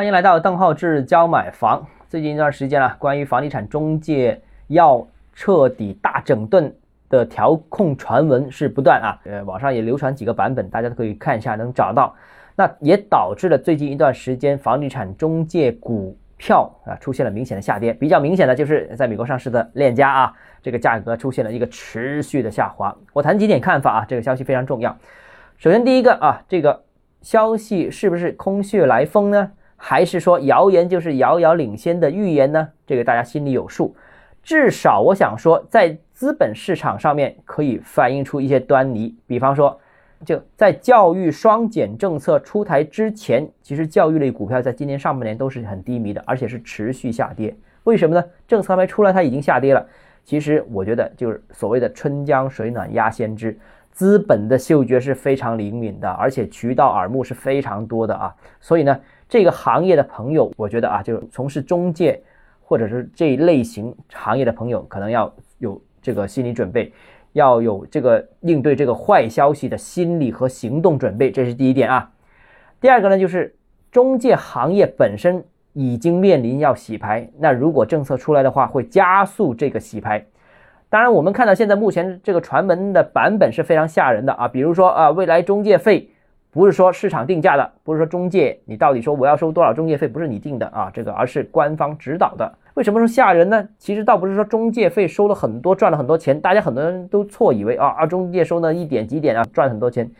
欢迎来到邓浩志教买房。最近一段时间啊，关于房地产中介要彻底大整顿的调控传闻是不断啊，呃，网上也流传几个版本，大家都可以看一下，能找到。那也导致了最近一段时间房地产中介股票啊出现了明显的下跌。比较明显的就是在美国上市的链家啊，这个价格出现了一个持续的下滑。我谈几点看法啊，这个消息非常重要。首先第一个啊，这个消息是不是空穴来风呢？还是说谣言就是遥遥领先的预言呢？这个大家心里有数。至少我想说，在资本市场上面可以反映出一些端倪。比方说，就在教育双减政策出台之前，其实教育类股票在今年上半年都是很低迷的，而且是持续下跌。为什么呢？政策还没出来，它已经下跌了。其实我觉得就是所谓的春江水暖鸭先知，资本的嗅觉是非常灵敏的，而且渠道耳目是非常多的啊。所以呢。这个行业的朋友，我觉得啊，就是从事中介或者是这一类型行业的朋友，可能要有这个心理准备，要有这个应对这个坏消息的心理和行动准备，这是第一点啊。第二个呢，就是中介行业本身已经面临要洗牌，那如果政策出来的话，会加速这个洗牌。当然，我们看到现在目前这个传闻的版本是非常吓人的啊，比如说啊，未来中介费。不是说市场定价的，不是说中介你到底说我要收多少中介费，不是你定的啊，这个而是官方指导的。为什么说吓人呢？其实倒不是说中介费收了很多，赚了很多钱，大家很多人都错以为啊啊中介收了一点几点啊赚很多钱，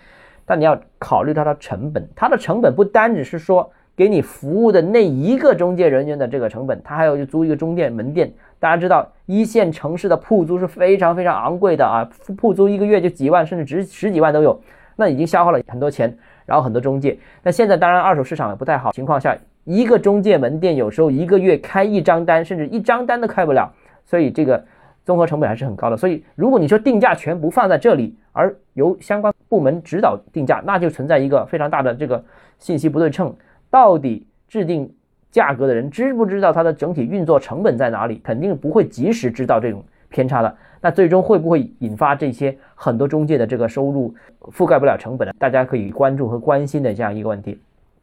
但你要考虑到它的成本，它的成本不单只是说给你服务的那一个中介人员的这个成本，它还要去租一个中介门店。大家知道一线城市的铺租是非常非常昂贵的啊，铺租一个月就几万甚至值十几万都有。那已经消耗了很多钱，然后很多中介。那现在当然二手市场也不太好情况下，一个中介门店有时候一个月开一张单，甚至一张单都开不了，所以这个综合成本还是很高的。所以如果你说定价全部放在这里，而由相关部门指导定价，那就存在一个非常大的这个信息不对称。到底制定价格的人知不知道它的整体运作成本在哪里？肯定不会及时知道这种偏差的。那最终会不会引发这些很多中介的这个收入覆盖不了成本呢？大家可以关注和关心的这样一个问题。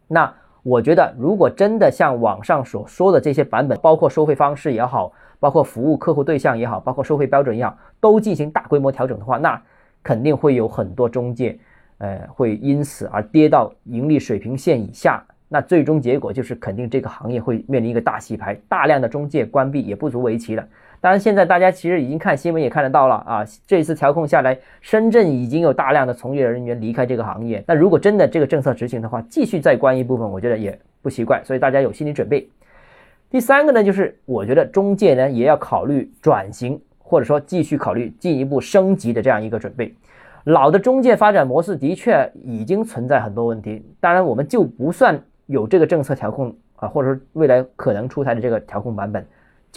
那我觉得，如果真的像网上所说的这些版本，包括收费方式也好，包括服务客户对象也好，包括收费标准也好，都进行大规模调整的话，那肯定会有很多中介，呃，会因此而跌到盈利水平线以下。那最终结果就是肯定这个行业会面临一个大洗牌，大量的中介关闭也不足为奇了。当然，现在大家其实已经看新闻也看得到了啊，这一次调控下来，深圳已经有大量的从业人员离开这个行业。那如果真的这个政策执行的话，继续再关一部分，我觉得也不奇怪。所以大家有心理准备。第三个呢，就是我觉得中介呢也要考虑转型，或者说继续考虑进一步升级的这样一个准备。老的中介发展模式的确已经存在很多问题。当然，我们就不算有这个政策调控啊，或者说未来可能出台的这个调控版本。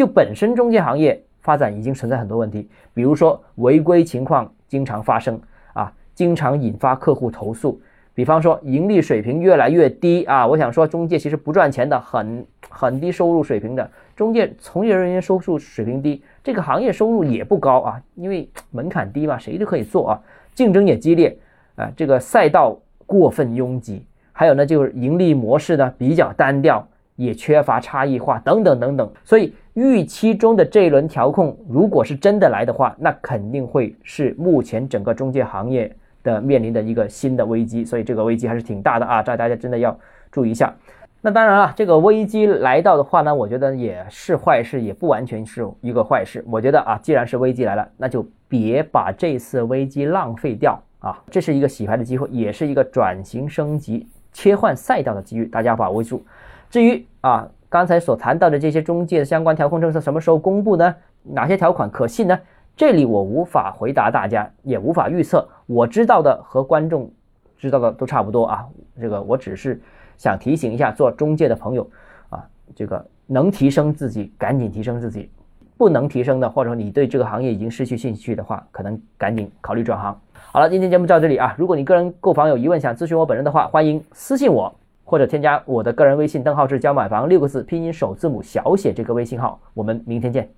就本身中介行业发展已经存在很多问题，比如说违规情况经常发生啊，经常引发客户投诉。比方说盈利水平越来越低啊，我想说中介其实不赚钱的，很很低收入水平的中介从业人员收入水平低，这个行业收入也不高啊，因为门槛低嘛，谁都可以做啊，竞争也激烈啊，这个赛道过分拥挤，还有呢就是盈利模式呢比较单调。也缺乏差异化等等等等，所以预期中的这一轮调控，如果是真的来的话，那肯定会是目前整个中介行业的面临的一个新的危机，所以这个危机还是挺大的啊，这大家真的要注意一下。那当然了，这个危机来到的话呢，我觉得也是坏事，也不完全是一个坏事。我觉得啊，既然是危机来了，那就别把这次危机浪费掉啊，这是一个洗牌的机会，也是一个转型升级、切换赛道的机遇，大家把握住。至于啊，刚才所谈到的这些中介的相关调控政策什么时候公布呢？哪些条款可信呢？这里我无法回答大家，也无法预测。我知道的和观众知道的都差不多啊。这个我只是想提醒一下做中介的朋友啊，这个能提升自己赶紧提升自己，不能提升的或者说你对这个行业已经失去兴趣的话，可能赶紧考虑转行。好了，今天节目到这里啊。如果你个人购房有疑问想咨询我本人的话，欢迎私信我。或者添加我的个人微信“邓浩志教买房”六个字拼音首字母小写这个微信号，我们明天见。